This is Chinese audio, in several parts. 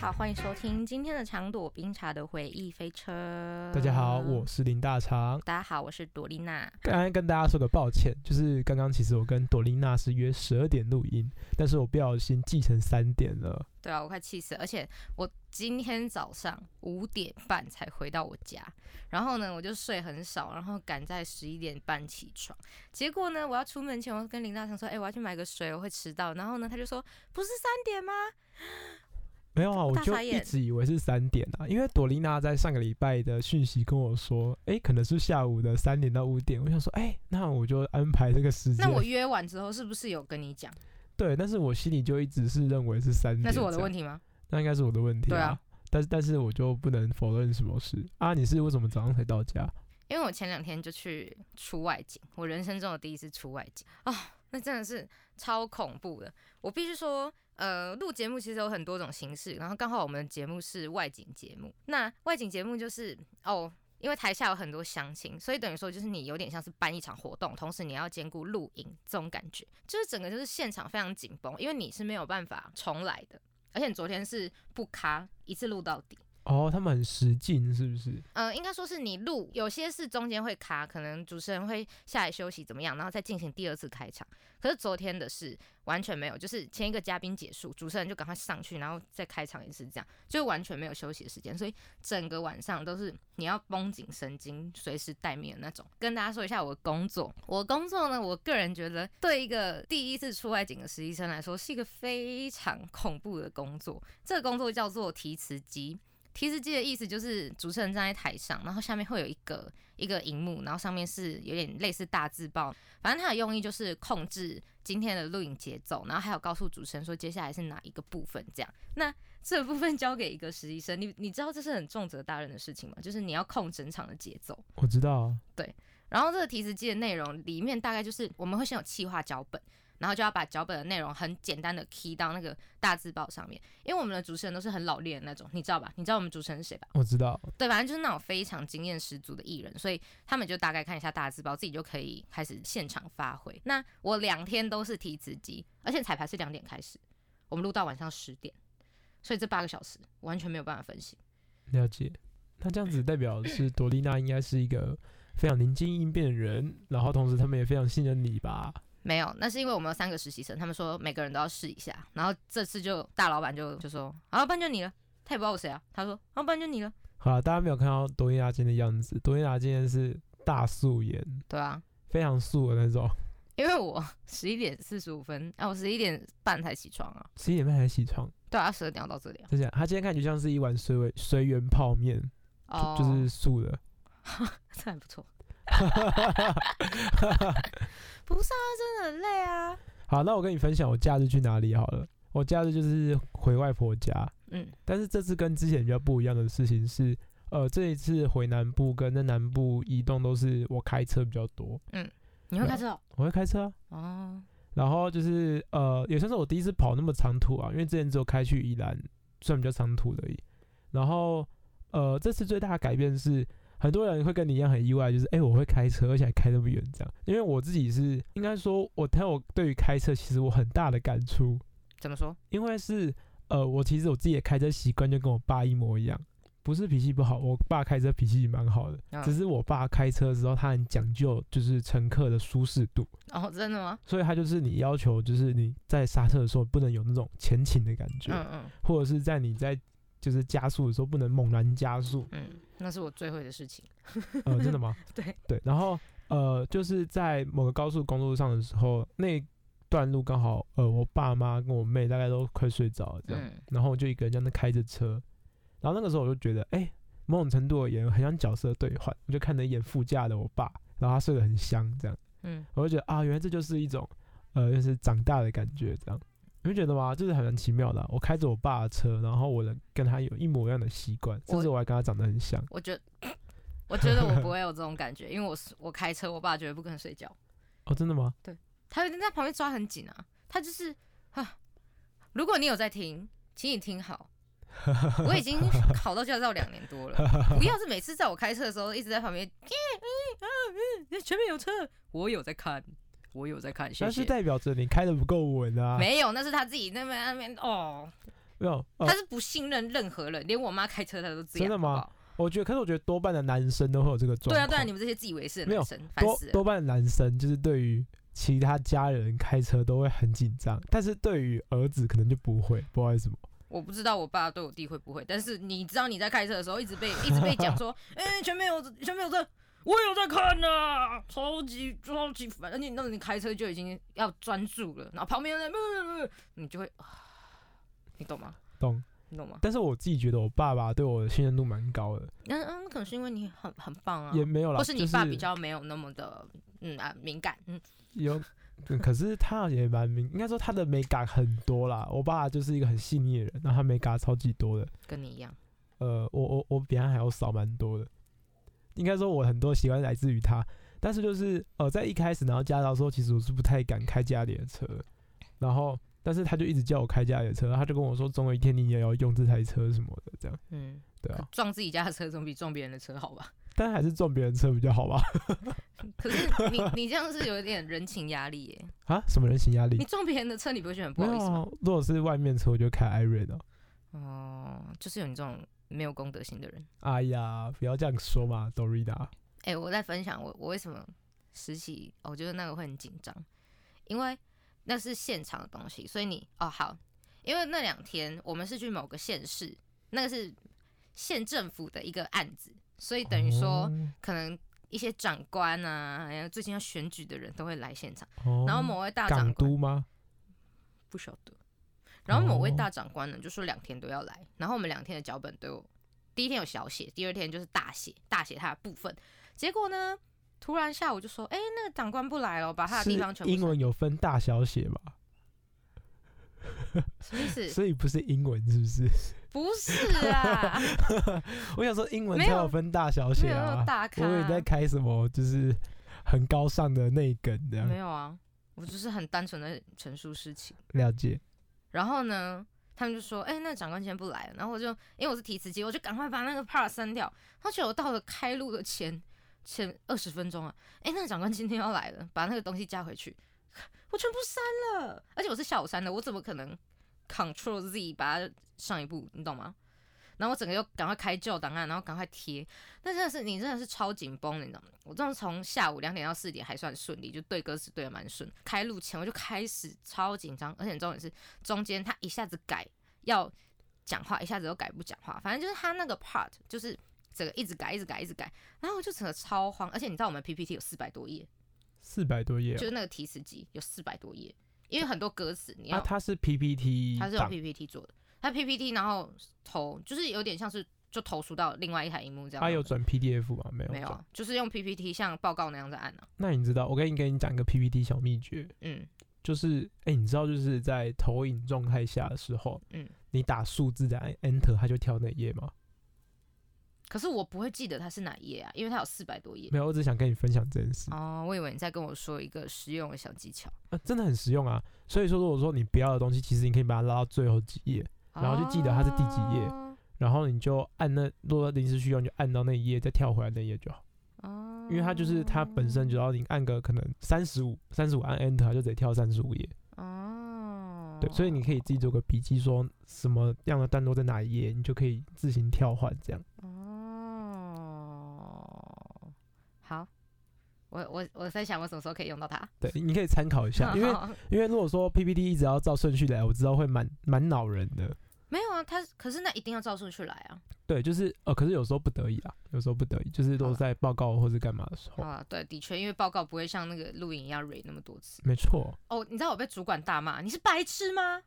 好，欢迎收听今天的长朵冰茶的回忆飞车。大家好，我是林大长。大家好，我是朵丽娜。刚刚跟大家说个抱歉，就是刚刚其实我跟朵丽娜是约十二点录音，但是我不小心记成三点了。对啊，我快气死了！而且我今天早上五点半才回到我家，然后呢，我就睡很少，然后赶在十一点半起床。结果呢，我要出门前，我跟林大长说：“哎，我要去买个水，我会迟到。”然后呢，他就说：“不是三点吗？”没有啊，我就一直以为是三点啊，因为朵琳娜在上个礼拜的讯息跟我说，哎，可能是下午的三点到五点。我想说，哎，那我就安排这个时间。那我约完之后是不是有跟你讲？对，但是我心里就一直是认为是三点。那是我的问题吗？那应该是我的问题。对啊，但是但是我就不能否认什么事啊？你是为什么早上才到家？因为我前两天就去出外景，我人生中的第一次出外景啊，那真的是超恐怖的。我必须说。呃，录节目其实有很多种形式，然后刚好我们的节目是外景节目。那外景节目就是哦，因为台下有很多乡亲，所以等于说就是你有点像是办一场活动，同时你要兼顾录音这种感觉，就是整个就是现场非常紧绷，因为你是没有办法重来的，而且你昨天是不卡，一次录到底。哦，他们很使劲，是不是？嗯，应该说是你录，有些是中间会卡，可能主持人会下来休息怎么样，然后再进行第二次开场。可是昨天的是完全没有，就是前一个嘉宾结束，主持人就赶快上去，然后再开场一次，这样就完全没有休息的时间，所以整个晚上都是你要绷紧神经，随时待命的那种。跟大家说一下我的工作，我工作呢，我个人觉得对一个第一次出外景的实习生来说，是一个非常恐怖的工作。这个工作叫做提词机。提示机的意思就是主持人站在台上，然后下面会有一个一个荧幕，然后上面是有点类似大字报。反正它的用意就是控制今天的录影节奏，然后还有告诉主持人说接下来是哪一个部分这样。那这部分交给一个实习生，你你知道这是很重责大任的事情吗？就是你要控整场的节奏。我知道啊。对。然后这个提示机的内容里面大概就是我们会先有企划脚本。然后就要把脚本的内容很简单的 key 到那个大字报上面，因为我们的主持人都是很老练的那种，你知道吧？你知道我们主持人是谁吧？我知道。对，反正就是那种非常经验十足的艺人，所以他们就大概看一下大字报，自己就可以开始现场发挥。那我两天都是提词机，而且彩排是两点开始，我们录到晚上十点，所以这八个小时完全没有办法分析。了解。那这样子代表是朵丽娜应该是一个非常灵机应变的人，然后同时他们也非常信任你吧？没有，那是因为我们有三个实习生，他们说每个人都要试一下，然后这次就大老板就就说，啊，不然就你了，他也不知道我谁啊，他说，啊，不然就你了。好了，大家没有看到多伊娜今天的样子，多伊娜今天是大素颜，对啊，非常素的那种。因为我 十一点四十五分，啊，我十一点半才起床啊，十一点半才起床，对啊，十二点要到这里。就这样，他今天看就像是一碗水味水源泡面，哦，就是素的，这还不错。哈哈哈哈哈！不是啊，真的很累啊。好，那我跟你分享我假日去哪里好了。我假日就是回外婆家。嗯。但是这次跟之前比较不一样的事情是，呃，这一次回南部跟在南部移动都是我开车比较多。嗯。你会开车？我会开车。哦。然后就是呃，也算是我第一次跑那么长途啊，因为之前只有开去宜兰，算比较长途而已。然后呃，这次最大的改变是。很多人会跟你一样很意外，就是哎，我会开车，而且还开那么远，这样。因为我自己是应该说，我但我对于开车其实我很大的感触。怎么说？因为是呃，我其实我自己的开车习惯就跟我爸一模一样，不是脾气不好，我爸开车脾气蛮好的，只是我爸开车的时候他很讲究，就是乘客的舒适度。哦，真的吗？所以他就是你要求，就是你在刹车的时候不能有那种前倾的感觉，嗯嗯，或者是在你在就是加速的时候不能猛然加速，嗯。那是我最会的事情。呃，真的吗？对对。然后呃，就是在某个高速公路上的时候，那段路刚好呃，我爸妈跟我妹大概都快睡着了这样，然后我就一个人在那开着车，然后那个时候我就觉得，哎，某种程度而言很像角色兑换，我就看了一眼副驾的我爸，然后他睡得很香这样，嗯，我就觉得啊，原来这就是一种呃，就是长大的感觉这样。你会觉得吗？就是很奇妙的。我开着我爸的车，然后我的跟他有一模一样的习惯，甚至我还跟他长得很像。我觉得，我觉得我不会有这种感觉，因为我是我开车，我爸绝对不可能睡觉。哦，真的吗？对，他有在旁边抓很紧啊。他就是啊，如果你有在听，请你听好。我已经考到驾照两年多了，不要是每次在我开车的时候一直在旁边，前面有车，我有在看。我有在看，但是代表着你开的不够稳啊。没有，那是他自己那边那边哦，没有，他是不信任任何人，连我妈开车他都这样。真的吗？我觉得，可是我觉得多半的男生都会有这个状况。对啊，对啊，你们这些自以为是的男生，多多半的男生就是对于其他家人开车都会很紧张，但是对于儿子可能就不会，不知道为什么。我不知道我爸对我弟会不会，但是你知道你在开车的时候一直被一直被讲说，哎，前面有前面有车。我有在看呢，超级超级烦，而且那你开车就已经要专注了，然后旁边的，你就会，你懂吗？懂，你懂吗？但是我自己觉得我爸爸对我的信任度蛮高的。嗯嗯，可能是因为你很很棒啊，也没有啦，或是你爸比较没有那么的，嗯啊敏感，嗯，有，可是他也蛮敏，应该说他的美感很多啦。我爸就是一个很细腻的人，然后他美感超级多的，跟你一样。呃，我我我比他还要少蛮多的。应该说，我很多喜欢来自于他，但是就是呃，在一开始然后驾照的时候，其实我是不太敢开家里的车，然后但是他就一直叫我开家里的车，他就跟我说，总有一天你也要用这台车什么的，这样，嗯，对啊，撞自己家的车总比撞别人的车好吧？但还是撞别人车比较好吧？可是你你这样是有点人情压力耶？啊？什么人情压力？你撞别人的车，你不会觉得很不好意思吗？如果是外面车，我就开艾瑞的。哦，就是有你这种。没有公德心的人，哎呀，不要这样说嘛，Dorita。哎，我在分享我我为什么实习，我觉得那个会很紧张，因为那是现场的东西，所以你哦好，因为那两天我们是去某个县市，那个是县政府的一个案子，所以等于说可能一些长官啊，还有最近要选举的人都会来现场，然后某位大长官吗？不晓得。然后某位大长官呢就说两天都要来，然后我们两天的脚本都有，第一天有小写，第二天就是大写，大写他的部分。结果呢，突然下午就说，哎，那个长官不来了，把他的地方全部。英文有分大小写吗？什么意思？所以不是英文是不是？不是啊，我想说英文才有分大小写啊。我以为在开什么就是很高尚的内梗这样。没有啊，我就是很单纯的陈述事情。了解。然后呢，他们就说：“哎，那长官今天不来了。”然后我就因为我是提词机，我就赶快把那个 part 删掉。而且我到了开录的前前二十分钟啊，哎，那个长官今天要来了，把那个东西加回去，我全部删了。而且我是下午删的，我怎么可能 Control Z 把它上一步？你懂吗？然后我整个又赶快开旧档案，然后赶快贴。那真的是你真的是超紧绷的，你知道吗？我这种从下午两点到四点还算顺利，就对歌词对的蛮顺。开录前我就开始超紧张，而且重点是中间他一下子改要讲话，一下子又改不讲话，反正就是他那个 part 就是整个一直改，一直改，一直改。然后我就整个超慌，而且你知道我们 PPT 有四百多页，四百多页，就是那个提词机有四百多页，因为很多歌词你要，它是 PPT，它是用 PPT 做的。它 PPT，然后投就是有点像是就投输到另外一台荧幕这样。他有转 PDF 吗？没有，没有，就是用 PPT 像报告那样在按呢。那你知道，我跟你跟你讲一个 PPT 小秘诀，嗯，就是哎，你知道就是在投影状态下的时候，嗯，你打数字在 Enter，它就跳那页吗？可是我不会记得它是哪一页啊，因为它有四百多页。没有，我只想跟你分享这件事。哦，我以为你在跟我说一个实用的小技巧。啊，真的很实用啊！所以说，如果说你不要的东西，其实你可以把它拉到最后几页。然后就记得它是第几页，然后你就按那，如果临时需要，你就按到那一页，再跳回来那页就好。哦，因为它就是它本身，只要你按个可能三十五，三十五按 Enter，它就得跳三十五页。哦，对，所以你可以自己做个笔记，说什么样的段落在哪一页，你就可以自行跳换这样。哦，好。我我我在想，我什么时候可以用到它？对，你可以参考一下，因为 因为如果说 PPT 一直要照顺序来，我知道会蛮蛮恼人的。没有啊，它可是那一定要照顺序来啊。对，就是呃，可是有时候不得已啊，有时候不得已，就是都在报告或是干嘛的时候啊。对，的确，因为报告不会像那个录影一样 re 那么多次。没错。哦，你知道我被主管大骂，你是白痴吗？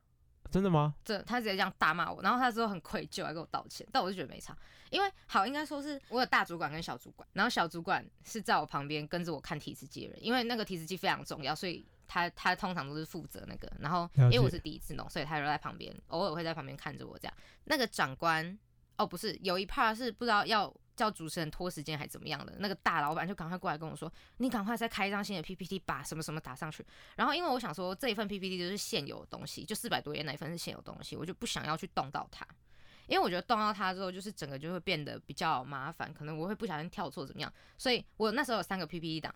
真的吗？这他直接这样大骂我，然后他之后很愧疚，还给我道歉，但我就觉得没差，因为好应该说是我有大主管跟小主管，然后小主管是在我旁边跟着我看提词机的人，因为那个提词机非常重要，所以他他通常都是负责那个，然后因为我是第一次弄，所以他就在旁边，偶尔会在旁边看着我这样。那个长官哦，不是有一 part 是不知道要叫主持人拖时间还怎么样的，那个大老板就赶快过来跟我说，你赶快再开一张新的 PPT，把什么什么打上去。然后因为我想说这一份 PPT 就是现有的东西，就四百多页那一份是现有东西，我就不想要去动到它。因为我觉得动到它之后，就是整个就会变得比较麻烦，可能我会不小心跳错怎么样，所以我那时候有三个 PPT 档，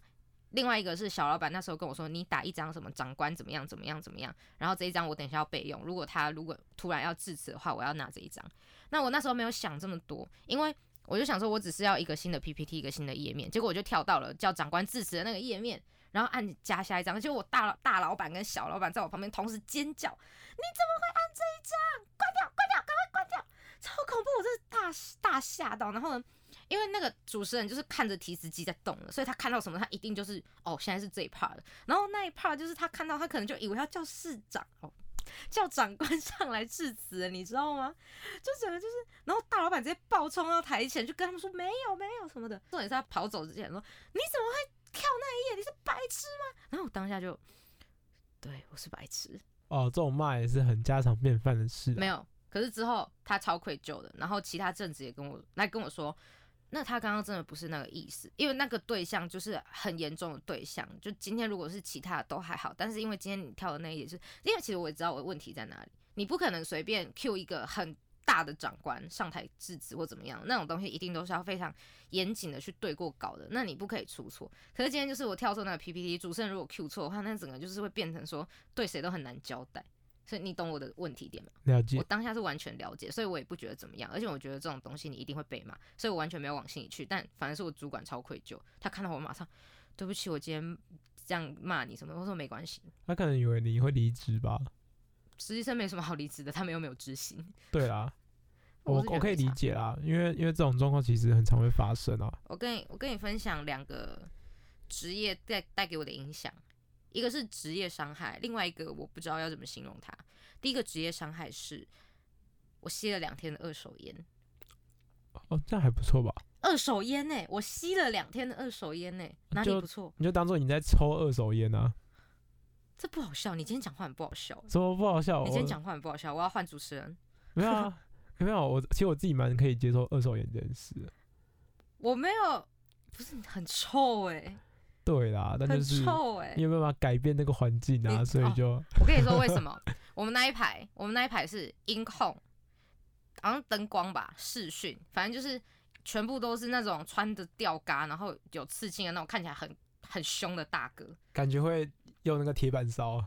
另外一个是小老板那时候跟我说，你打一张什么长官怎么样怎么样怎么样，然后这一张我等一下要备用，如果他如果突然要致辞的话，我要拿这一张。那我那时候没有想这么多，因为我就想说我只是要一个新的 PPT，一个新的页面，结果我就跳到了叫长官致辞的那个页面，然后按加下一张，结果我大大老板跟小老板在我旁边同时尖叫，你怎么会按这一张？关掉，关掉，赶快关掉！超恐怖，我真是大大吓到。然后呢，因为那个主持人就是看着提词机在动了，所以他看到什么，他一定就是哦，现在是这一 part 然后那一 part 就是他看到，他可能就以为要叫市长哦，叫长官上来致辞，你知道吗？就整个就是，然后大老板直接暴冲到台前，就跟他们说没有没有什么的。重点是他跑走之前说，你怎么会跳那一页？你是白痴吗？然后我当下就，对我是白痴。哦，这种骂也是很家常便饭的事。没有。可是之后他超愧疚的，然后其他正职也跟我来跟我说，那他刚刚真的不是那个意思，因为那个对象就是很严重的对象。就今天如果是其他都还好，但是因为今天你跳的那也是，因为其实我也知道我的问题在哪里，你不可能随便 Q 一个很大的长官上台制止或怎么样，那种东西一定都是要非常严谨的去对过稿的，那你不可以出错。可是今天就是我跳错那个 PPT，主持人如果 Q 错的话，那整个就是会变成说对谁都很难交代。所以你懂我的问题点吗？了解。我当下是完全了解，所以我也不觉得怎么样。而且我觉得这种东西你一定会被骂，所以我完全没有往心里去。但反正是我主管超愧疚，他看到我马上，对不起，我今天这样骂你什么？我说没关系。他可能以为你会离职吧？实习生没什么好离职的，他们又没有执行。对啦，我我可以理解啦，因为因为这种状况其实很常会发生啊。我跟你我跟你分享两个职业带带给我的影响。一个是职业伤害，另外一个我不知道要怎么形容它。第一个职业伤害是，我吸了两天的二手烟。哦，这样还不错吧？二手烟呢？我吸了两天的二手烟呢，哪里不错？你就当做你在抽二手烟啊。这不好笑，你今天讲话很不好笑。怎么不好笑？你今天讲话很不好笑，我要换主持人。没有啊，没有。我其实我自己蛮可以接受二手烟这件事。我没有，不是很臭哎。对啦，但就是你有没有办法改变那个环境啊？所以就我跟你说为什么？我们那一排，我们那一排是音控，好像灯光吧，视讯，反正就是全部都是那种穿着吊嘎，然后有刺青的那种，看起来很很凶的大哥，感觉会用那个铁板烧。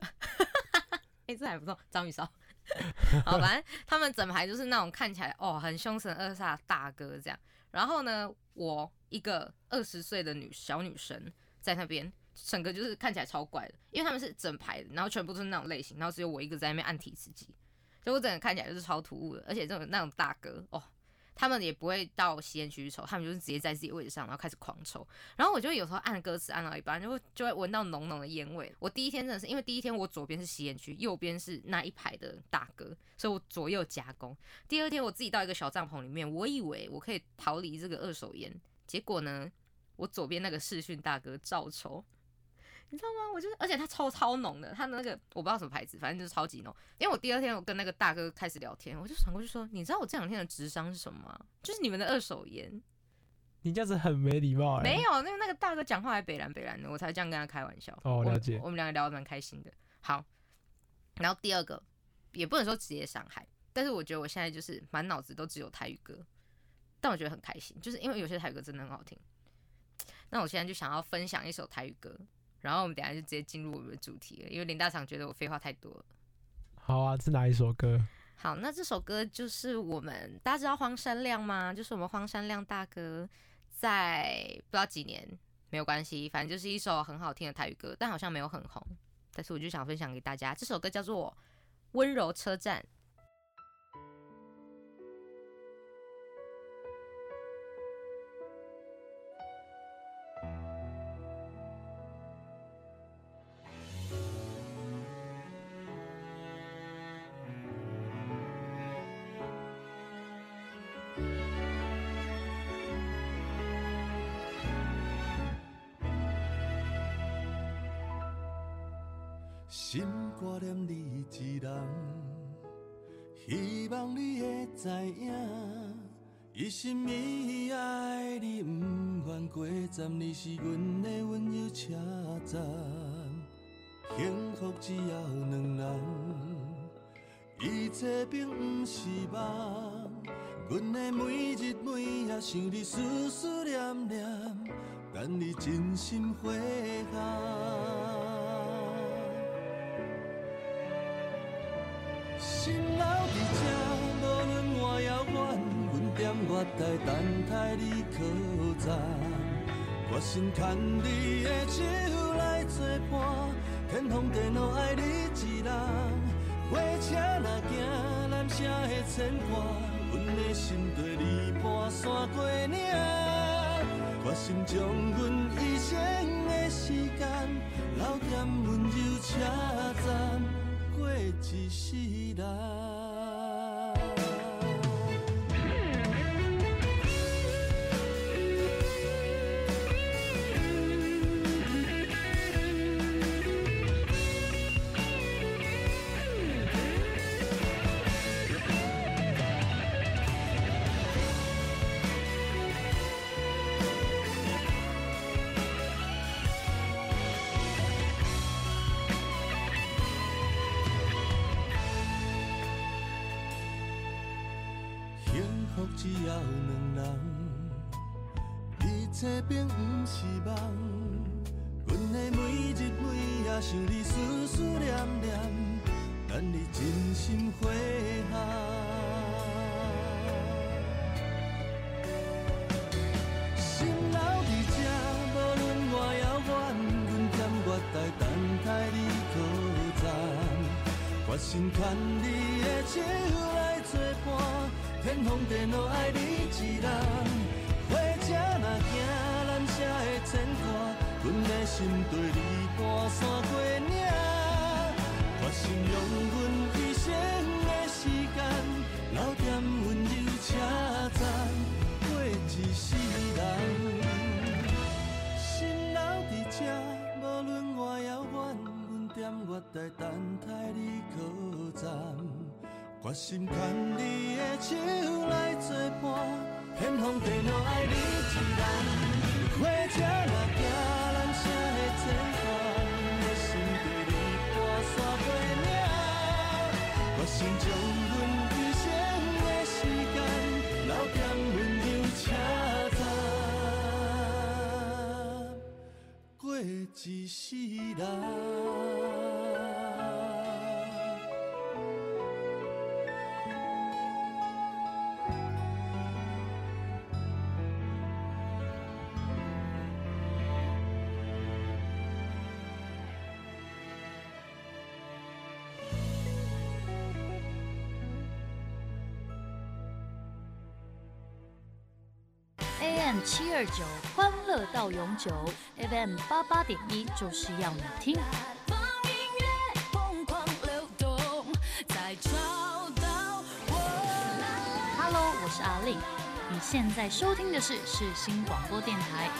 哎，这还不错，章鱼烧。好，反正他们整排就是那种看起来哦很凶神恶煞的大哥这样。然后呢，我一个二十岁的女小女生在那边，整个就是看起来超怪的，因为他们是整排的，然后全部都是那种类型，然后只有我一个在那边按提词机，所以我整个看起来就是超突兀的，而且这种那种大哥哦。他们也不会到吸烟区去抽，他们就是直接在自己位置上，然后开始狂抽。然后我就有时候按歌词按到一半，就会就会闻到浓浓的烟味。我第一天真的是因为第一天我左边是吸烟区，右边是那一排的大哥，所以我左右夹攻。第二天我自己到一个小帐篷里面，我以为我可以逃离这个二手烟，结果呢，我左边那个视讯大哥照抽。你知道吗？我就是，而且他超超浓的，它那个我不知道什么牌子，反正就是超级浓。因为我第二天我跟那个大哥开始聊天，我就转过去说：“你知道我这两天的智商是什么吗？就是你们的二手烟。”你这样子很没礼貌。没有，因为那个大哥讲话还北蓝北蓝的，我才这样跟他开玩笑。哦，了解。我们两个聊得蛮开心的。好，然后第二个也不能说职业伤害，但是我觉得我现在就是满脑子都只有台语歌，但我觉得很开心，就是因为有些台语歌真的很好听。那我现在就想要分享一首台语歌。然后我们等下就直接进入我们的主题了，因为林大厂觉得我废话太多了。好啊，是哪一首歌？好，那这首歌就是我们大家知道荒山亮吗？就是我们荒山亮大哥在不知道几年没有关系，反正就是一首很好听的台语歌，但好像没有很红。但是我就想分享给大家，这首歌叫做《温柔车站》。知影，一心一意爱你，不愿过站，你是阮的温柔车站。幸福只要两人，一切并不是梦。阮的每日每夜想你，思思念念，等你真心回航。心留伫这，无论我遥远，阮踮月台等待你靠站。决心牵你的手来作伴，天荒地老爱你一人。火车若行，南城的牵挂，阮的心对你半山过岭。决心将阮一生的时间留在温柔车站。过一世人。这并不是梦，阮的每日每夜想你，思思念念，等你真心回航。心留伫这，无论外遥远，阮踮月台等待你靠站，决心牵伴，天荒地老爱你一人。火车若行，南城的牵挂，阮的心对你半山过岭。决心用阮一生的时间，留点温柔车站，过一世人。心留伫这，无论外遥远，阮踮月台等待你靠站。决心牵你的手来作伴。天荒地老爱你一人，火车若行，南城的牵挂，的心对你半山过岭。决心将阮一生的时间留在温柔车站，过一世人。七二九欢乐到永久，FM 八八点一就是要你听。Hello，我是阿丽，你现在收听的是世新广播电台。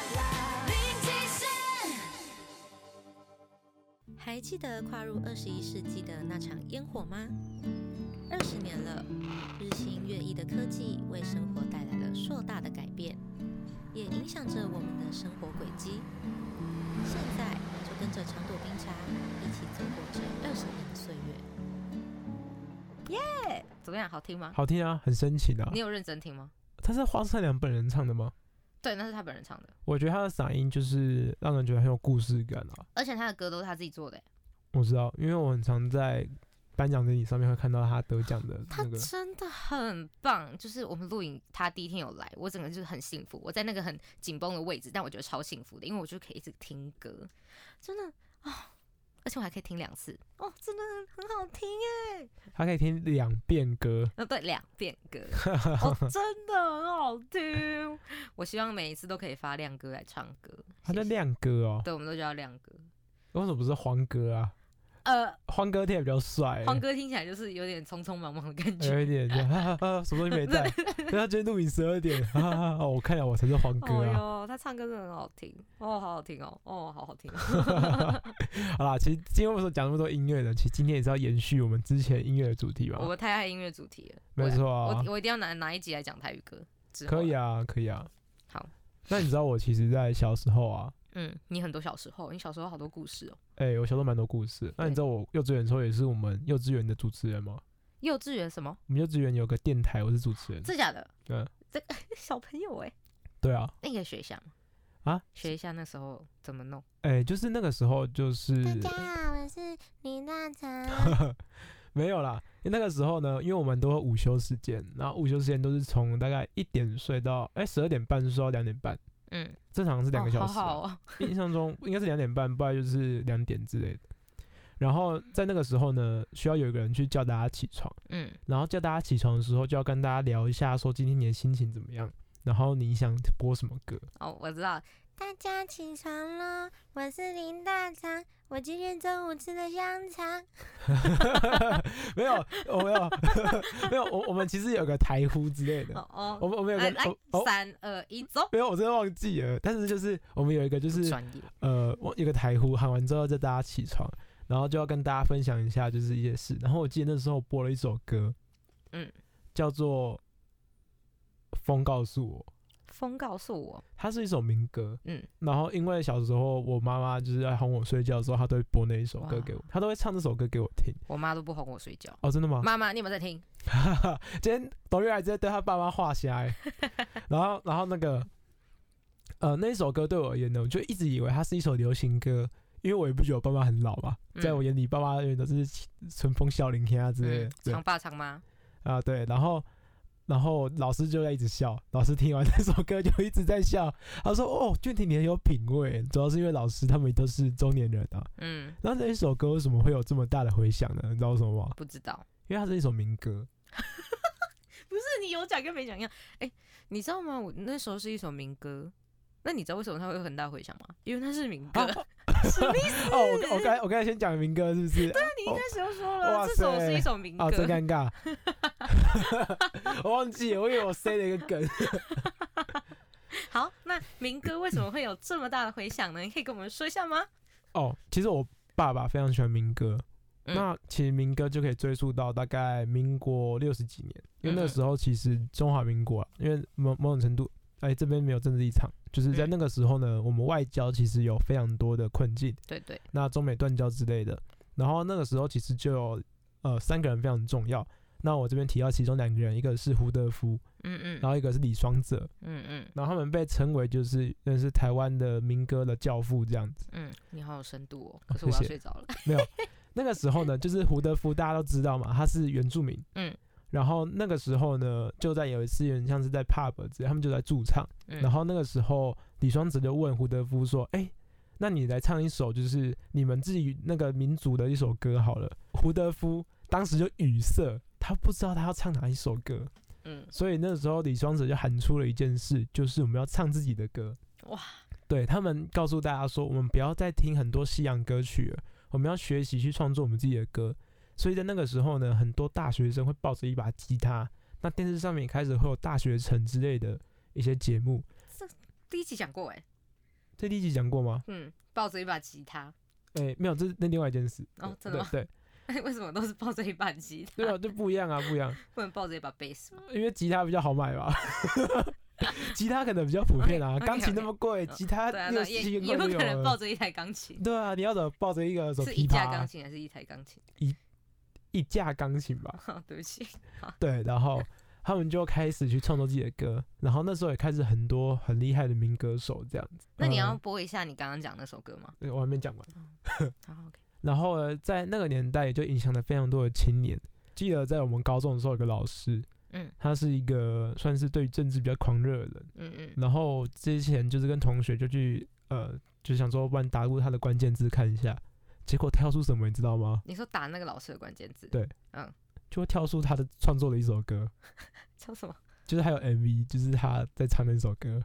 还记得跨入二十一世纪的那场烟火吗？二十年了，日新月异的科技为生活影响着我们的生活轨迹。现在就跟着长朵冰茶一起走过这二十年的岁月。耶，怎么样？好听吗？好听啊，很深情啊。你有认真听吗？他是花善良本人唱的吗？对，那是他本人唱的。我觉得他的嗓音就是让人觉得很有故事感啊。而且他的歌都是他自己做的。我知道，因为我很常在。颁奖典礼上面会看到他得奖的那个，他真的很棒。就是我们录影，他第一天有来，我整个就是很幸福。我在那个很紧绷的位置，但我觉得超幸福的，因为我就可以一直听歌，真的啊！而且我还可以听两次哦，真的很好听哎！还可以听两遍歌，呃，对，两遍歌，哦，真的很好听。我希望每一次都可以发亮哥来唱歌。他叫亮哥哦，对，我们都叫亮哥。为什么不是黄哥啊？呃，欢哥听起来比较帅、欢哥听起来就是有点匆匆忙忙的感觉。有一点就 哈哈哈，什么东西没带？对他今天录影十二点，哈哈哈哦，我看了我才是欢歌哦啊。哟，他唱歌真的很好听，哦，好好听哦，哦，好好听、哦。好 啦，其实今天为什么讲那么多音乐呢？其实今天也是要延续我们之前音乐的主题吧我。们太爱音乐主题了，没错啊我我一定要拿拿一集来讲台语歌。可以，啊，可以啊。好，那你知道我其实，在小时候啊，嗯，你很多小时候，你小时候好多故事哦。哎、我小时候蛮多故事。那你知道我幼稚园的时候也是我们幼稚园的主持人吗？幼稚园什么？我们幼稚园有个电台，我是主持人。真假的？嗯，这个小朋友哎，对啊，那你可以学一下吗？啊，学一下那时候怎么弄。哎、就是那个时候就是大家好，我是李大成。没有啦，因为那个时候呢，因为我们都有午休时间，然后午休时间都是从大概一点睡到哎十二点半睡到两点半，嗯，正常是两个小时、啊哦好好哦。印象中应该是两点半，不然就是两点之类的。然后在那个时候呢，需要有一个人去叫大家起床，嗯，然后叫大家起床的时候，就要跟大家聊一下，说今天你的心情怎么样，然后你想播什么歌。哦，我知道，大家起床了，我是林大肠，我今天中午吃的香肠。没有，我没有，没有，我我们其实有个台呼之类的，哦哦，我们我们有来来个哦，哦三二一，走。没有，我真的忘记了。但是就是我们有一个就是，呃，我有个台呼喊完之后叫大家起床，然后就要跟大家分享一下就是一些事。然后我记得那时候播了一首歌，嗯，叫做《风告诉我》，风告诉我，它是一首民歌。嗯，然后因为小时候我妈妈就是在哄我睡觉的时候，她都会播那一首歌给我，她都会唱这首歌给我听。我妈都不哄我睡觉。哦，真的吗？妈妈，你有没有在听？今天董月还直接对他爸妈画瞎欸，然后然后那个呃那一首歌对我而言呢，我就一直以为它是一首流行歌，因为我也不觉得我爸妈很老嘛，嗯在我眼里爸妈永远都是春风笑脸天啊之类的长爸长妈，啊对，然后然后老师就在一直笑，老师听完这首歌就一直在笑，他说哦俊廷你很有品味，主要是因为老师他们都是中年人啊，嗯，那这一首歌为什么会有这么大的回响呢？你知道为什么吗？不知道。因为它是一首民歌。不是你有讲跟没讲一样。哎、你知道吗？我那时候是一首民歌。那你知道为什么它会有很大回响吗？因为它是民歌。啊 哦，我我刚才我刚才先讲民歌是不是？对你一开始就说了，哇这首是一首民歌。啊，真尴尬，我忘记了，我以为我塞了一个梗。好，那民歌为什么会有这么大的回响呢？你可以跟我们说一下吗？哦，其实我爸爸非常喜欢民歌，嗯那其实民歌就可以追溯到大概民国六十几年，因为那时候其实中华民国啊，因为某某种程度，哎，这边没有政治立场，就是在嗯那个时候呢，我们外交其实有非常多的困境，对对，那中美断交之类的，然后那个时候其实就有呃三个人非常重要。那我这边提到其中两个人，一个是胡德夫，嗯嗯，然后一个是李双泽，嗯嗯然后他们被称为就是认识台湾的民歌的教父这样子。嗯，你好有深度哦。可是我要睡着了。没有，那个时候呢，就是胡德夫大家都知道嘛，他是原住民。嗯。然后那个时候呢，就在有一次有点像是在 pub 之类，他们就在驻唱。嗯，然后那个时候李双泽就问胡德夫说：“哎、那你来唱一首就是你们自己那个民族的一首歌好了。”胡德夫当时就语塞，他不知道他要唱哪一首歌，嗯，所以那个时候李双泽就喊出了一件事，就是我们要唱自己的歌。哇，对他们告诉大家说，我们不要再听很多西洋歌曲了，我们要学习去创作我们自己的歌。所以在那个时候呢，很多大学生会抱着一把吉他，那电视上面也开始会有大学城之类的一些节目。第一集讲过哎。这第一集讲过吗？嗯，抱着一把吉他。哎、没有，这是那另外一件事。哦真的吗对对 为什么都是抱着一把吉他？对啊，就不一样啊，不一样。不能抱着一把贝斯吗？因为吉他比较好买吧，吉他可能比较普遍啊钢琴那么贵，嗯吉他也也不可能抱着一台钢琴，对啊，你要怎么抱着一个手是一架钢琴还是一台钢琴？一架钢琴吧？哦，对不起，对，然后他们就开始去创作自己的歌，然后那时候也开始很多很厉害的民歌手这样子。那你要嗯播一下你刚刚讲那首歌吗？对我还没讲完。好，OK，然后呢，在那个年代也就影响了非常多的青年。记得在我们高中的时候，有个老师，嗯他是一个算是对政治比较狂热的人。嗯嗯，然后之前就是跟同学就去呃，就想说，不然打入他的关键字看一下，结果跳出什么，你知道吗？你说打那个老师的关键字，对嗯，就会跳出他的创作的一首歌，叫什么？就是还有 MV，就是他在唱那首歌，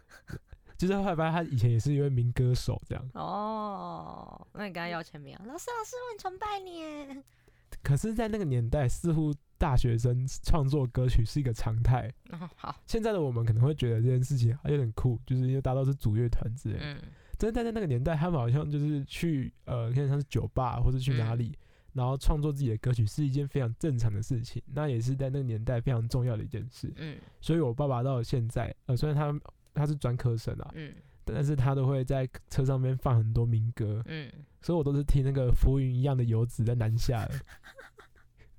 就是后来发现他以前也是一位民歌手这样。哦，那你跟他要签名啊？老师，老师，我很崇拜你。可是，在那个年代，似乎大学生创作歌曲是一个常态。哦，好，现在的我们可能会觉得这件事情有点酷，就是因为大家都是组乐团之类。嗯，真的在那个年代，他们好像就是去呃，看像是酒吧或者去哪里，然后创作自己的歌曲是一件非常正常的事情。那也是在那个年代非常重要的一件事。嗯，所以我爸爸到了现在，呃，虽然他他是专科生啊，嗯，但是他都会在车上面放很多民歌。嗯，所以我都是听那个浮云一样的游子在南下了。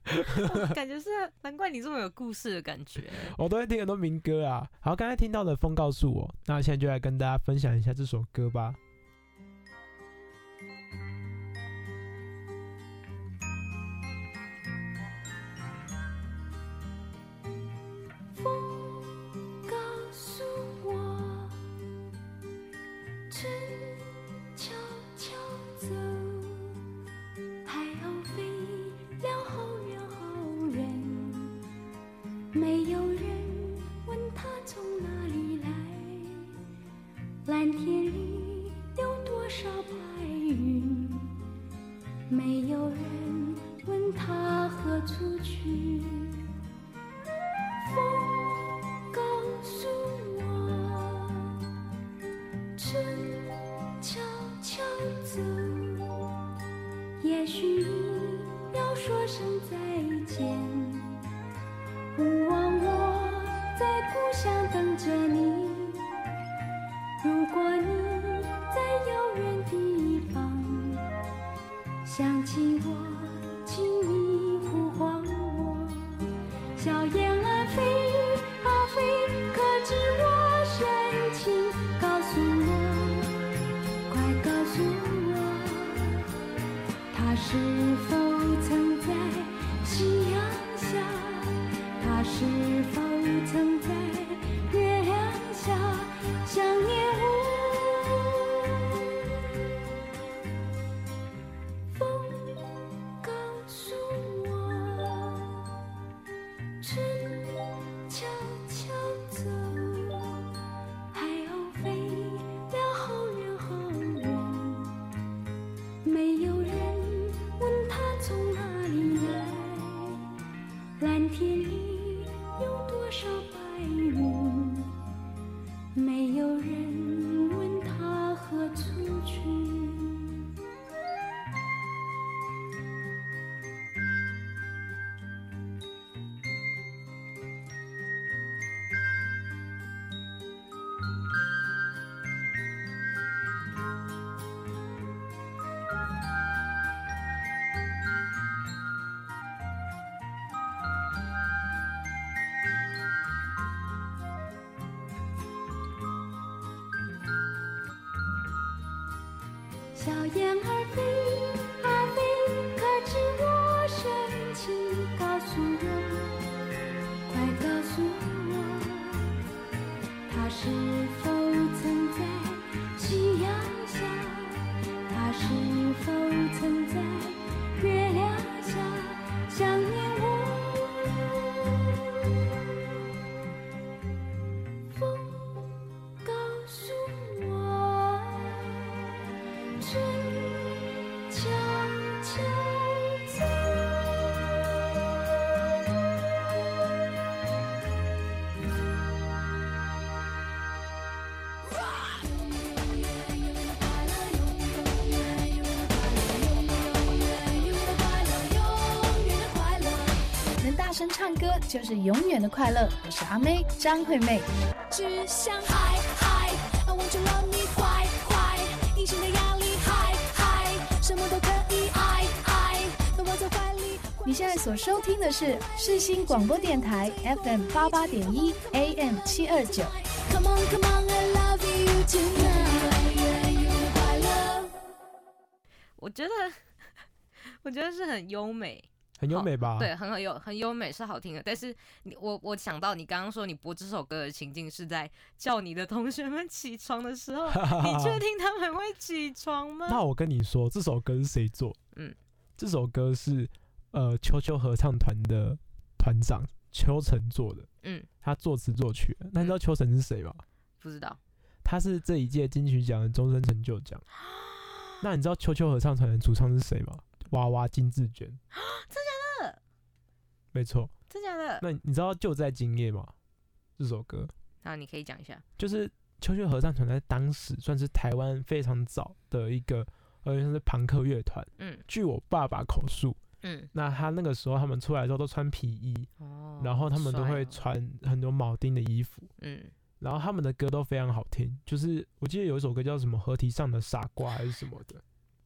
感觉是难怪你这么有故事的感觉。我都会听很多民歌啊。好，刚才听到的风告诉我，那现在就来跟大家分享一下这首歌吧。小唱歌就是永远的快乐。我是阿妹张惠妹。只想嗨嗨，I want love 你坏坏，隐形的压力嗨嗨，什么都可以爱爱，都抱在怀里。你现在所收听的是世新广播电台 FM 八八点一 AM 七二九。Come on come on I love you tonight，我觉得，我觉得是很优美。很优美吧？对，很好，有很优美，是好听的。但是你我我想到你刚刚说你播这首歌的情境是在叫你的同学们起床的时候，你确定他们会起床吗？那我跟你说，这首歌是谁做？嗯，这首歌是呃秋秋合唱团的团长秋晨做的。嗯，他作词作曲。那你知道秋晨是谁吗？不知道。他是这一届金曲奖的终身成就奖。那你知道秋秋合唱团的主唱是谁吗？娃娃金志娟。真假的？没错。真假的？那你知道就在今夜吗？这首歌。那你可以讲一下。就是秋秋合唱团在当时算是台湾非常早的一个，呃，像是朋克乐团。嗯。据我爸爸口述。嗯。那他那个时候他们出来之后都穿皮衣。哦。然后他们都会穿很多铆钉的衣服。嗯。然后他们的歌都非常好听，就是我记得有一首歌叫什么《河堤上的傻瓜》还是什么的。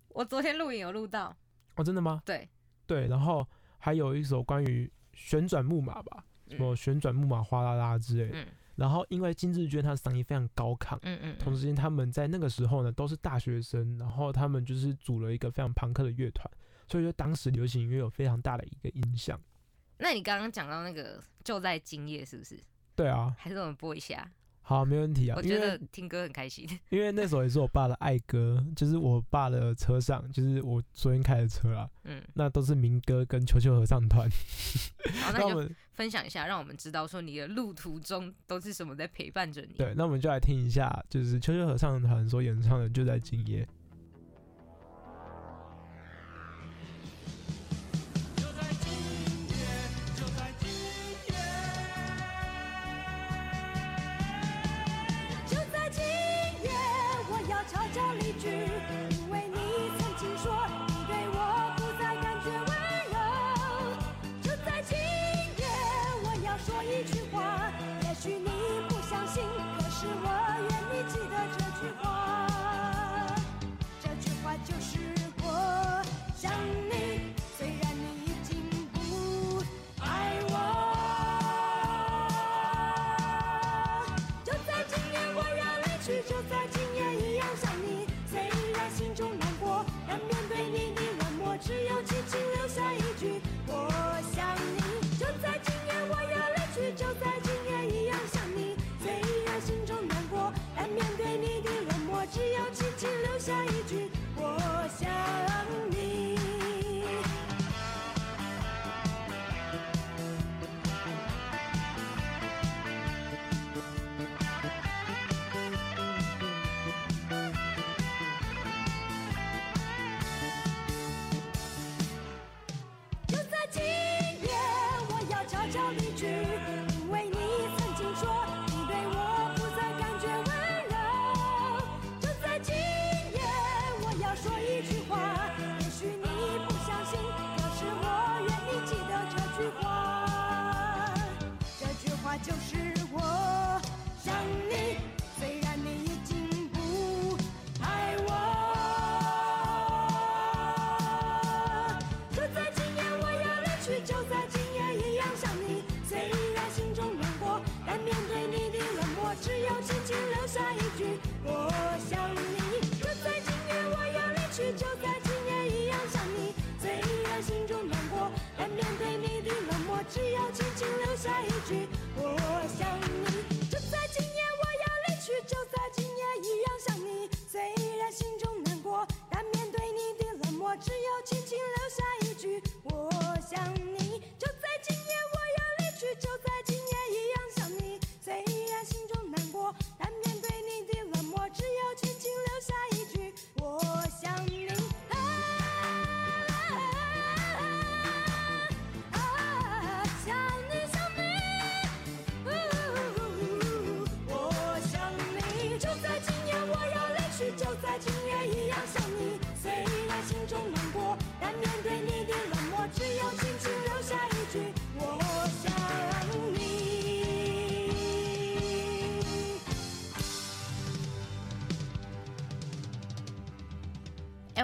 我昨天录影有录到。哦，真的吗？对。对，然后还有一首关于旋转木马吧，什么旋转木马哗啦啦之类的。嗯。然后因为金志娟她的嗓音非常高亢，嗯嗯。同时间他们在那个时候呢都是大学生，然后他们就是组了一个非常朋克的乐团，所以说当时流行音乐有非常大的一个影响。那你刚刚讲到那个就在今夜是不是？对啊。还是我们播一下？好，没问题啊。我觉得听歌很开心，因为那首也是我爸的爱歌，就是我爸的车上，就是我昨天开的车啊，嗯，那都是民歌跟球球合唱团。好，那就分享一下，让我们知道说你的路途中都是什么在陪伴着你。对，那我们就来听一下，就是球球合唱团所演唱的《就在今夜》。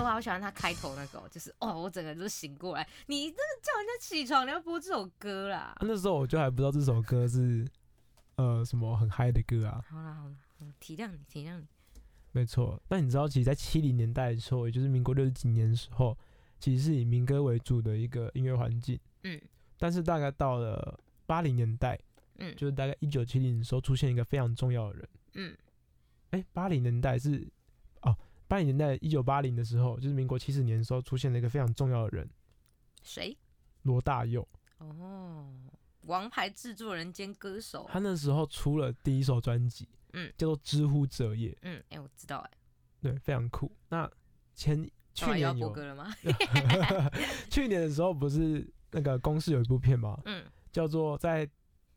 我好喜欢他开头那个，就是哦，我整个人都醒过来。你这个叫人家起床，你要播这首歌啦。那时候我就还不知道这首歌是呃什么很嗨的歌啊。好了好了，体谅你体谅你。没错，那你知道，其实，在七零年代的时候，也就是民国六十几年的时候，其实是以民歌为主的一个音乐环境。嗯。但是大概到了八零年代，嗯，就是大概一九七零的时候，出现一个非常重要的人。嗯。哎，八零年代是。八零年代，一九八零的时候，就是民国七十年的时候，出现了一个非常重要的人，谁？罗大佑。哦，王牌制作人兼歌手。他那时候出了第一首专辑，嗯叫做知乎者也，嗯，哎、我知道哎、对，非常酷。那前去年有吗？去年的时候不是那个公式有一部片吗？嗯，叫做在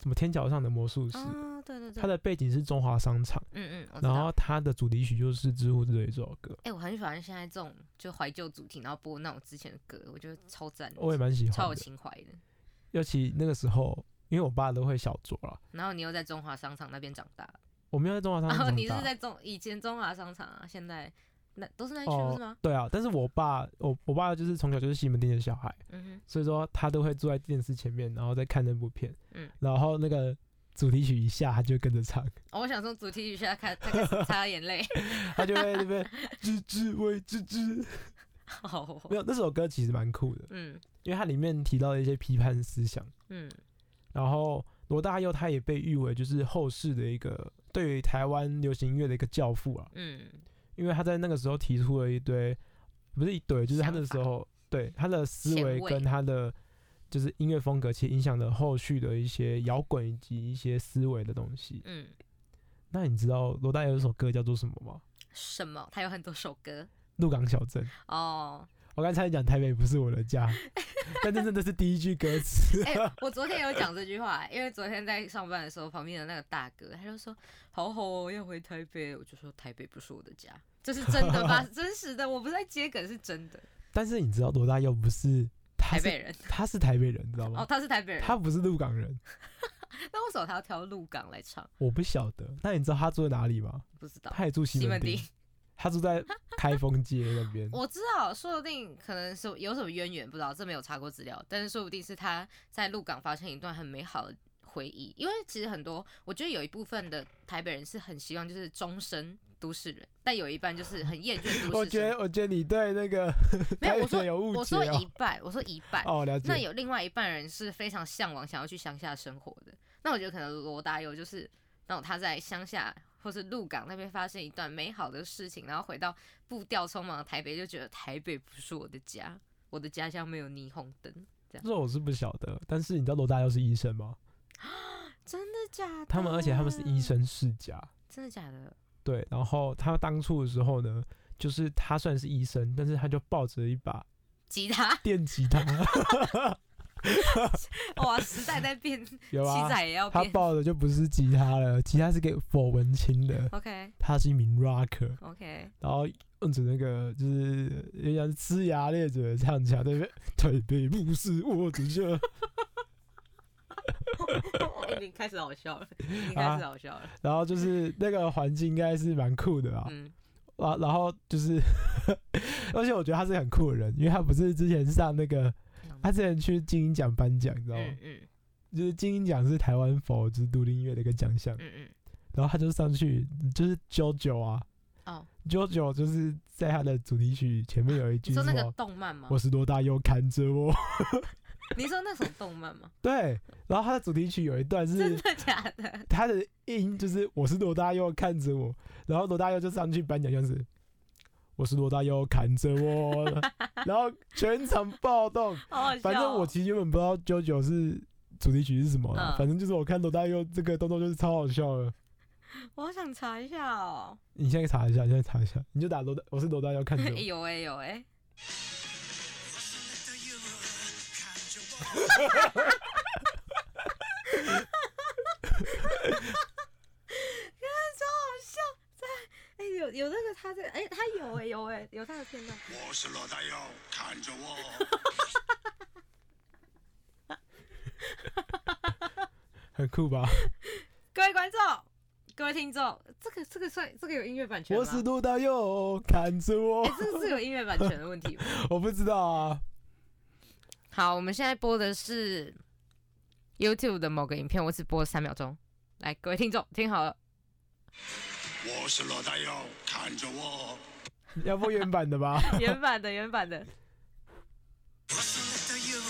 什么天桥上的魔术师，哦，对对对，它的背景是中华商场，嗯嗯，然后它的主题曲就是知乎者也这首歌，哎、我很喜欢现在这种就怀旧主题，然后播那种之前的歌，我觉得超赞，我也蛮喜欢超有。情怀的。尤其那个时候，因为我爸都会小酌了，然后你又在中华商场那边长大，我没有在中华商场。你是在中以前中华商场啊，现在那都是那一区不是吗？对啊，但是我爸，我我爸就是从小就是西门町的小孩，嗯所以说他都会坐在电视前面，然后再看那部片，嗯。然后那个主题曲一下，他就跟着唱，哦我想说主题曲现在开他开始擦眼泪，他就会那边 吱吱喂吱吱，好，没有那首歌其实蛮酷的，嗯。因为它里面提到了一些批判思想，嗯。然后罗大佑他也被誉为就是后世的一个对于台湾流行音乐的一个教父啊，嗯。因为他在那个时候提出了一堆，不是一堆，就是他那时候对他的思维跟他的就是音乐风格，其实影响了后续的一些摇滚以及一些思维的东西。嗯，那你知道罗大佑有一首歌叫做什么吗？什么？他有很多首歌鹿港小镇。哦。我刚才讲台北不是我的家，但这真的是第一句歌词。哎、我昨天有讲这句话、因为昨天在上班的时候，旁边的那个大哥他就说：“好好哦，要回台北。”我就说：“台北不是我的家。”这是真的吧？真实的，我不是在接梗，是真的。但是你知道罗大佑不是台北人他是台北人，你知道吗？哦，他是台北人。他不是鹿港人，那为什么他要挑鹿港来唱？我不晓得。那你知道他住在哪里吗？不知道。他也住西门町他住在开封街那边。我知道，说不定可能是有什么渊源，不知道，这没有查过资料。但是说不定是他在鹿港发生一段很美好的回忆，因为其实很多，我觉得有一部分的台北人是很希望就是终身都市人，但有一半就是很厌倦都市生活。我觉得，我觉得你对那个 没有，我说有误我解哦。说一半，我说一半。哦，了解。那有另外一半人是非常向往想要去乡下生活的。那我觉得可能罗大佑就是那种他在乡下或是鹿港那边发生一段美好的事情，然后回到步调匆忙的台北，就觉得台北不是我的家，我的家乡没有霓虹灯。这样这我是不晓得，但是你知道罗大佑是医生吗？真的假的？他们而且他们是医，生世家，真的假的？对。然后他当初的时候呢，就是他虽然是医生，但是他就抱着一把吉他 电吉他，哇，时代在变，器有啊，材也要他。抱的就不是吉他了，吉他是给否文清的，OK 他是一名 rocker，OK，然后用着那个就是人家呲牙咧嘴的唱起来，对不对？台北不是我的家。你开始好笑了，你开始好笑了。然后就是那个环境应该是蛮酷的啊，嗯，然然后就是，而且我觉得他是很酷的人，因为他不是之前上那个，他之前去金鹰奖颁奖，你知道吗？嗯嗯就是金鹰奖是台湾否就是独立音乐的一个奖项，嗯嗯，然后他就上去，就是 JoJo 啊哦，，JoJo 就是在他的主题曲前面有一句你说那个动漫吗我？是多大又看着我，你说那首动漫吗？对，然后它的主题曲有一段是真的假的？它的音就是我是罗大佑看着我，然后罗大佑就上去颁奖，像是我是罗大佑看着我，然后全场暴动。好好笑哦。反正我其实原本不知道九九是主题曲是什么啦，嗯反正就是我看罗大佑这个动作就是超好笑的。我好想查一下哦。你现在查一下，你现在查一下，你就打罗大我是罗大佑看着我。有哎有哎，有有那个他在哎他有哎有哎有他的片段。我是罗大佑，看着我。很酷吧？各位观众，各位听众，这个这个算这个有音乐版权吗？我是罗大佑，看着我哎、。这个是有音乐版权的问题吗？我不知道啊。好，我们现在播的是 YouTube 的某个影片，我只播了三秒钟。来，各位听众听好了，我是罗大佑，看着我。要播原版的吧？原版的原版的，我是罗大佑，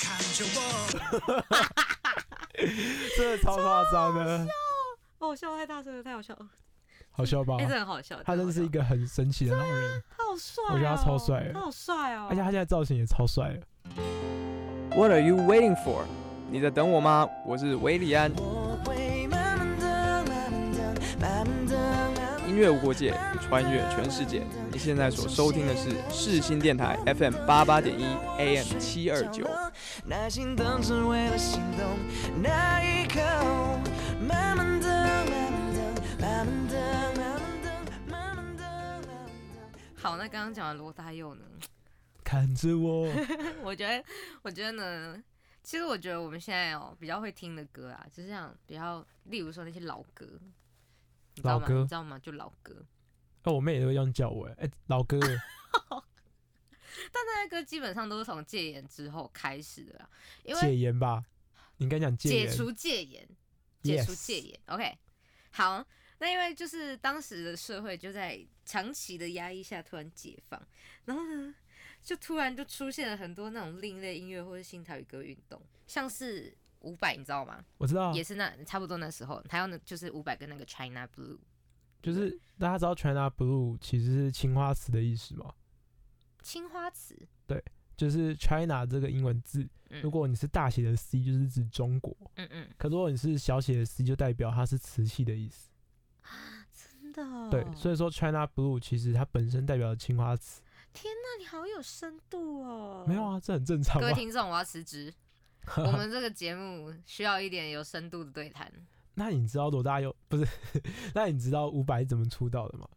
看着我。真的超夸张的，哦，笑太大声了，太好笑了，好笑吧哎、？这很好笑，他真的是一个很神奇的老人，他好帅、哦，我觉得他超帅他好帅哦，而且他现在造型也超帅的。What are you waiting for？你在等我吗？我是维里安。音乐无国界，穿越全世界。你现在所收听的是世新电台 FM 八八点一 AM 七二九。耐心等只为了心动那一刻，慢慢的，慢慢的，慢慢的，慢慢的，慢慢的，慢慢的。好，那刚刚讲完罗大佑呢？看着我，我觉得，我觉得呢，其实我觉得我们现在哦比较会听的歌啊，就是像比较，例如说那些老歌，你知道吗？老歌你知道吗？就老歌，哦，我妹也会这样叫我，哎、老哥，哎但那些歌基本上都是从戒严之后开始的啦，因戒为严吧？你应该讲。解除戒严，解除戒严。OK，好，那因为就是当时的社会就在长期的压抑下突然解放，然后呢，就突然就出现了很多那种另类音乐或者新台语歌运动，像是伍佰，你知道吗？我知道，也是那差不多那时候，还有呢就是伍佰跟那个 China Blue，就是大家知道 China Blue 其实是青花瓷的意思吗？青花瓷，对就是 China 这个英文字，嗯如果你是大写的 C，就是指中国；嗯嗯，可如果你是小写的 c，就代表它是瓷器的意思。啊真的、哦，对，所以说 China Blue 其实它本身代表的青花瓷。天哪，你好有深度哦！没有啊，这很正常？各位听众，我要辞职。我们这个节目需要一点有深度的对谈。那你知道罗大佑不是？那你知道伍佰怎么出道的吗？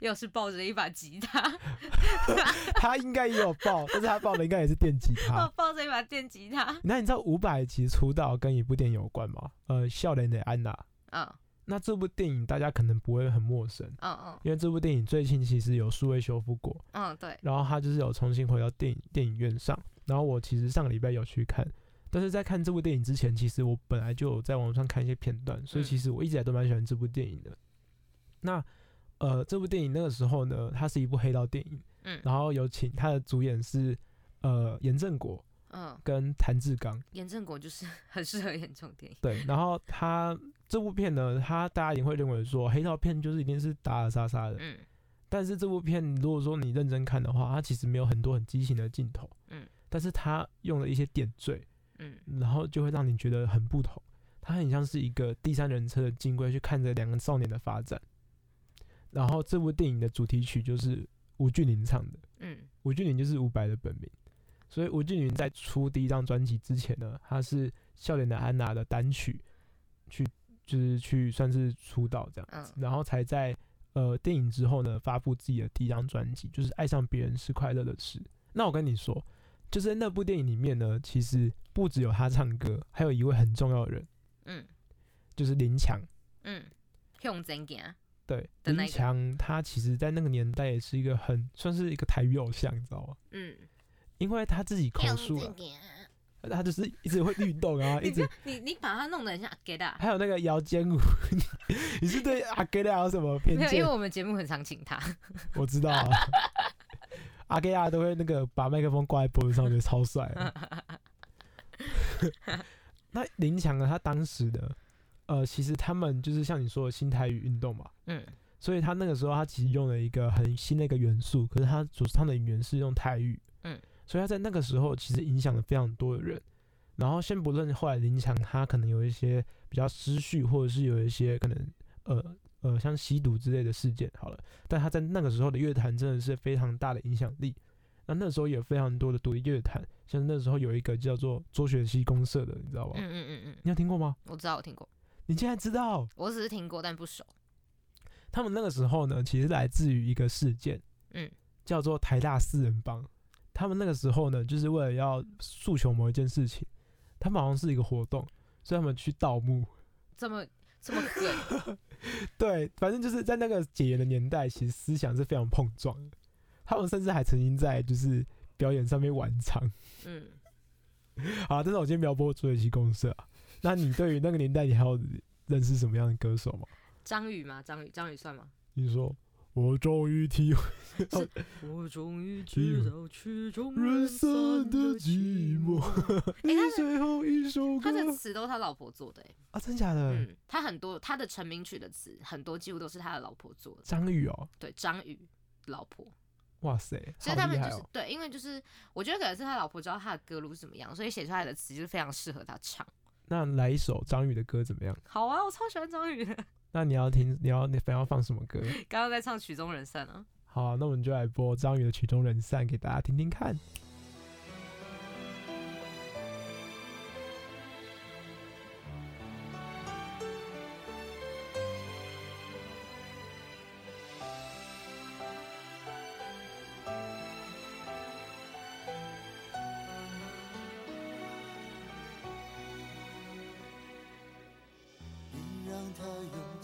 又是抱着一把吉他，他应该也有抱，但是他抱的应该也是电吉他。抱着一把电吉他。那你知道伍佰其实出道跟一部电影有关吗？呃，《笑脸的安娜》。嗯那这部电影大家可能不会很陌生，嗯嗯因为这部电影最近其实有数位修复过，嗯，对，然后它就是有重新回到电影电影院上。然后我其实上个礼拜有去看，但是在看这部电影之前，其实我本来就有在网上看一些片段，所以嗯其实我一直都蛮喜欢这部电影的。那呃，这部电影那个时候呢，它是一部黑道电影，嗯然后有请他的主演是呃严正国嗯，跟谭志刚，严正国就是 很适合演这种电影。对，然后他这部片呢，他大家也会认为说黑道片就是一定是打打杀杀的，嗯。但是这部片如果说你认真看的话，它其实没有很多很激情的镜头，嗯，但是它用了一些点缀，嗯。然后就会让你觉得很不同，它很像是一个第三人称的金龟去看着两个少年的发展，然后这部电影的主题曲就是吴俊霖唱的，嗯。吴俊霖就是伍佰的本名，所以吴俊霖在出第一张专辑之前呢，他是笑脸的安娜的单曲，去就是去算是出道这样子，嗯然后才在呃电影之后呢发布自己的第一张专辑，就是爱上别人是快乐的事。那我跟你说，就是那部电影里面呢，其实不只有他唱歌，还有一位很重要的人，嗯就是林强。嗯，用真行。对，林强他其实在那个年代也是一个很算是一个台语偶像，你知道吗？嗯，因为他自己口述了，他就是一直会运动啊，一直你你把它弄得很像 get 啊。还有那个摇肩舞，你 你是对阿给亚有什么偏没有，因为？我们节目很常请他。我知道啊，阿给亚都会那个把麦克风挂在脖子上，我觉得超帅的。那林强呢？他当时的呃，其实他们就是像你说的新台语运动嘛，嗯所以他那个时候他其实用了一个很新的一个元素，可是他主唱的语言是用台语，嗯，所以他在那个时候其实影响了非常多的人。然后先不论后来林强他可能有一些比较失序，或者是有一些可能呃呃像吸毒之类的事件好了，但他在那个时候的乐坛真的是非常大的影响力。那那时候也有非常多的独立乐坛，像那时候有一个叫做卓雪溪公社的，你知道吧？嗯嗯嗯嗯，你有听过吗？我知道，我听过，你竟然知道？我只是听过，但不熟。他们那个时候呢，其实来自于一个事件，嗯叫做台大四人帮。他们那个时候呢，就是为了要诉求某一件事情，他们好像是一个活动，所以他们去盗墓。这么这么狠，对，反正就是在那个解严的年代，其实思想是非常碰撞的。他们甚至还曾经在就是表演上面玩唱。嗯，好，但是我今天描摹卓雪溪公社啊。那你对于那个年代，你还有认识什么样的歌手吗？张宇吗？张宇，张宇算吗？你说，我终于体会我终于知道曲终人散的寂寞。你 他的最后一首歌他的词都是他老婆做的、欸，啊，真假的？嗯，他很多他的成名曲的词很多几乎都是他的老婆做的，张宇哦，对，张宇老婆，哇塞，所以他们。就是对，因为就是我觉得可能是他老婆知道他的歌路是怎么样，所以写出来的词就是非常适合他唱。那来一首张宇的歌怎么样？好啊，我超喜欢张宇的。那你要听，你要你想要放什么歌？刚刚在唱曲终人散啊。好啊、那我们就来播张宇的《曲终人散》给大家听听看。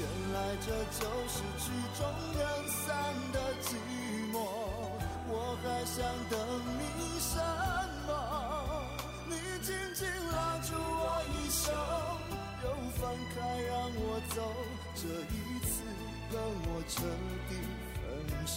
原来这就是曲终人散的寂寞，我还想等你什么？你紧紧拉住我衣袖，又放开让我走，这一次跟我彻底分手。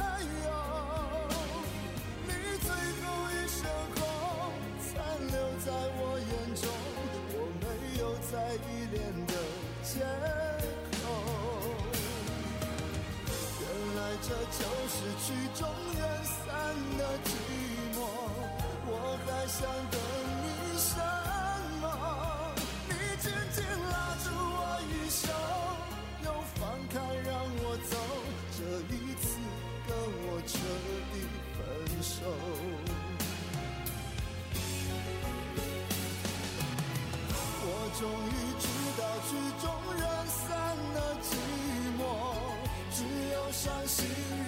在依恋的街口。原来这就是曲终人散的寂寞，我还想等终于知道曲终人散的寂寞，只有伤心。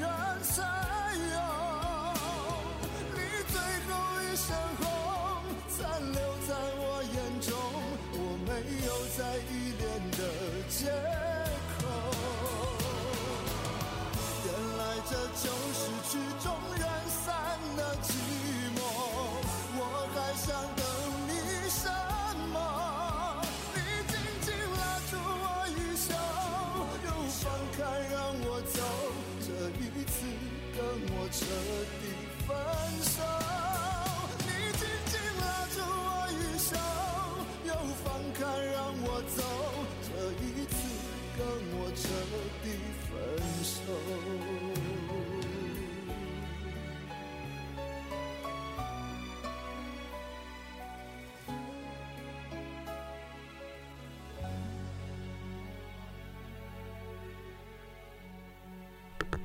走，这一次跟我彻底分手。你紧紧拉住我衣袖，又放开让我走，这一次跟我彻底分手。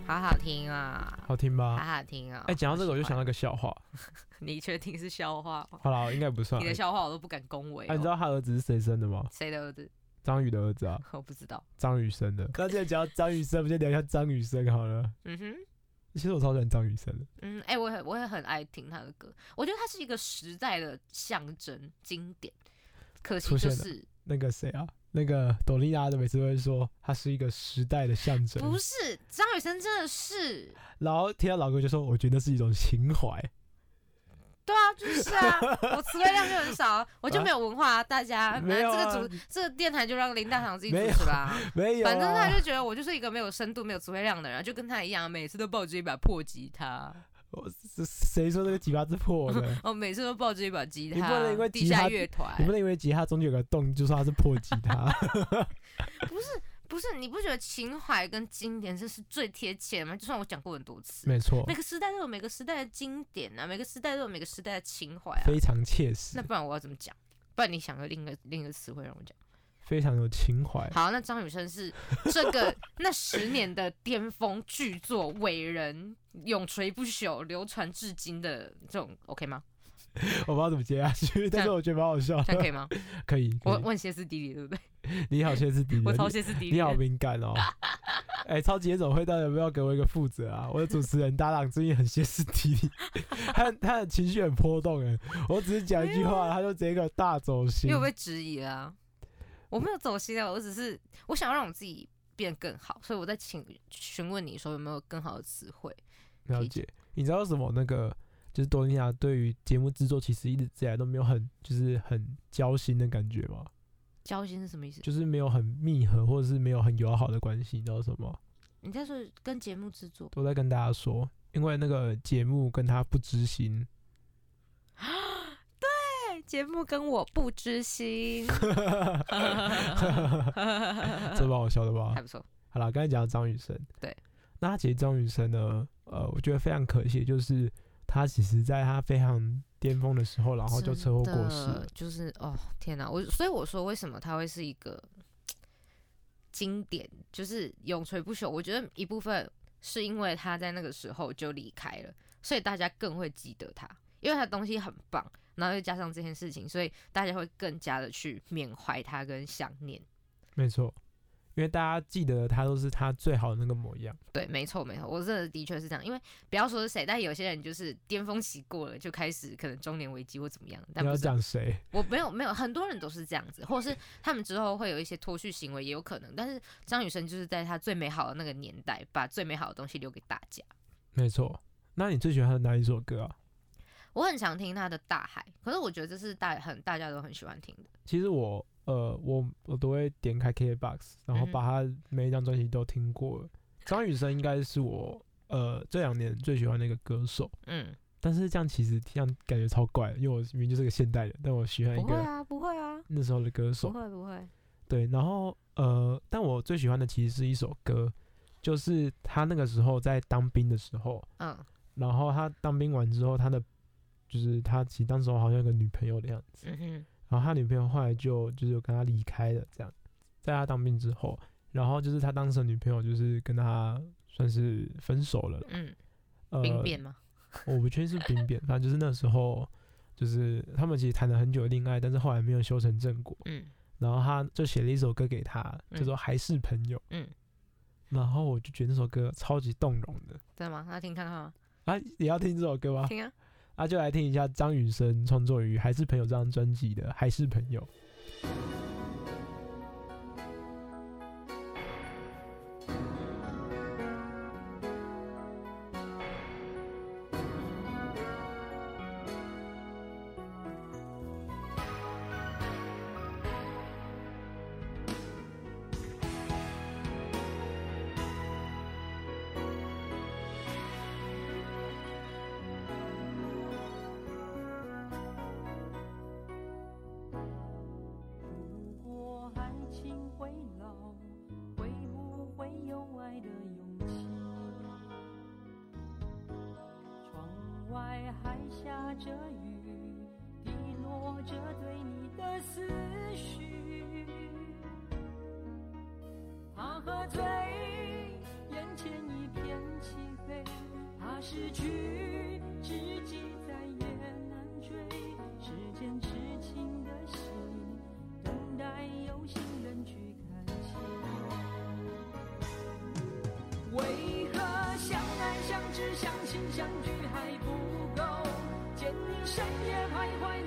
好好听啊，好听吧？好好听啊！哎、讲到这个，我就想到一个笑话。你确定是笑话吗？好了，应该不算。你的笑话我都不敢恭维、哎、你知哦。道他儿子是谁生的吗？谁的儿子？张宇的儿子啊，我不知道。张宇生的。那既然讲到张宇生，我们就聊一下张雨生好了。嗯哼，其实我超喜欢张雨生的。嗯，哎、我也我也很爱听他的歌，我觉得他是一个时代的象征经典。可惜出现了就是那个谁啊，那个朵莉亚的每次都会说，它是一个时代的象征。不是张雨生真的是，然后听到老哥就说，我觉得那是一种情怀。对啊，就是啊，我词汇量就很少，我就没有文化啊。大家，没有啊这个主这个电台就让林大堂自己主持吧。没有、啊，反正他就觉得我就是一个没有深度、没有词汇量的人，就跟他一样，每次都抱着一把破吉他。我是谁说这个吉他是破的？哦，每次都抱着一把吉他。你不能因为地下乐团，你不能因为吉他中间有个洞就说它是破吉他。不是不是，你不觉得情怀跟经典这是最贴切的吗？就算我讲过很多次，没错每，个时代都有每个时代的经典啊，每个时代都有每个时代的情怀啊。非常切实那，不然我要怎么讲？不然你想个另一个另一个词汇让我讲。非常有情怀。好，那张雨生是这个 那十年的巅峰巨作，伟人永垂不朽、流传至今的这种，OK 吗？我不知道怎么接下去，但是我觉得蛮好笑的。这样可以吗？可以，我我很歇斯底里，对不对？你好歇斯底里，我超歇斯底里你好。敏感哦。哎、超级夜总会到底有没有给我一个负责啊？我的主持人搭档最近很歇斯底里，他他的情绪很波动哎。我只是讲一句话，他就直接给我大走心因为。我被质疑了啊、我没有走心啊，我只是我想要让我自己变更好，所以我在请询问你说有没有更好的词汇。了解，你知道为什么那个就是多尼亚对于节目制作其实一直以来都没有很就是很交心的感觉吗？交心是什么意思？就是没有很密合，或者是没有很友好的关系，你知道什么？你在说跟节目制作？都在跟大家说，因为那个节目跟他不知心，对，节目跟我不知心，这把我笑的吧还？不错。好了，刚才讲到张雨生，对，那其实张雨生呢，呃，我觉得非常可惜，就是他其实在他非常巅峰的时候，然后就车祸过世了。就是哦，天哪！我所以我说，为什么他会是一个经典，就是永垂不朽？我觉得一部分是因为他在那个时候就离开了，所以大家更会记得他，因为他的东西很棒，然后又加上这件事情，所以大家会更加的去缅怀他跟想念。没错，因为大家记得他都是他最好的那个模样。对，没错，没错，我真的的确是这样。因为不要说是谁，但有些人就是巅峰期过了，就开始可能中年危机或怎么样。但你要讲谁？我没有没有，很多人都是这样子，或者是他们之后会有一些脱序行为，也有可能。但是张雨生就是在他最美好的那个年代，把最美好的东西留给大家。没错。那你最喜欢他的哪一首歌啊？我很常听他的《大海》，可是我觉得这是大很大家都很喜欢听的。其实我呃，我我都会点开 KKBOX，然后把他每一张专辑都听过了。张雨生应该是我呃这两年最喜欢的一个歌手，嗯，但是这样其实这样感觉超怪的，因为我明明就是个现代人，但我喜欢一个不会啊，不会啊，那时候的歌手不。会不会。对，然后呃，但我最喜欢的其实是一首歌，就是他那个时候在当兵的时候，嗯然后他当兵完之后，他的就是他其实当时候好像有个女朋友的样子，嗯，然后他女朋友后来就就是有跟他离开了，这样，在他当兵之后，然后就是他当时的女朋友就是跟他算是分手了，嗯，呃，兵变吗？我不确定是兵变，反正就是那时候就是他们其实谈了很久的恋爱，但是后来没有修成正果，嗯然后他就写了一首歌给他，嗯叫做《还是朋友》，嗯，然后我就觉得那首歌超级动容的，真的吗？那听看看吗？啊，也要听这首歌吗？听啊。那、就来听一下张雨生创作于《还是朋友》这张专辑的《还是朋友》。思绪，怕喝醉，眼前一片漆黑；怕失去，知己再也难追。时间痴情的心。等待有心人去看清。为何相爱相知相亲相聚还不够？见你深夜徘徊，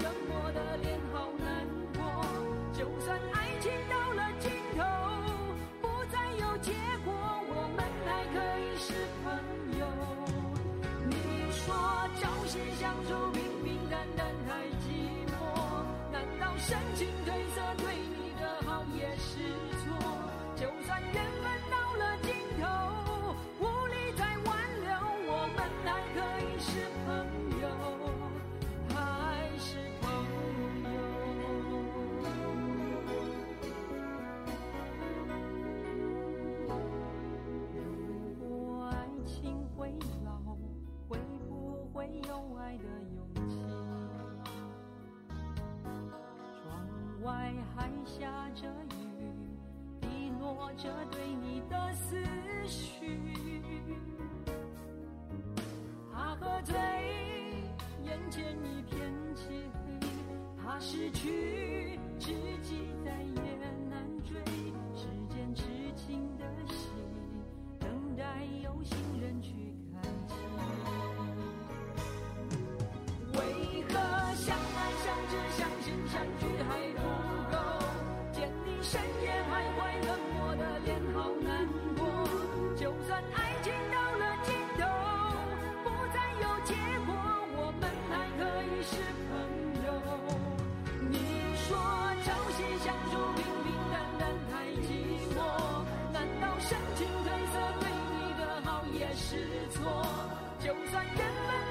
下着雨滴落着对你的思绪。爱情到了尽头不再有结果我们还可以是朋友你说朝夕相处平平淡淡太寂寞难道深情褪色对你的好也是错？就算人们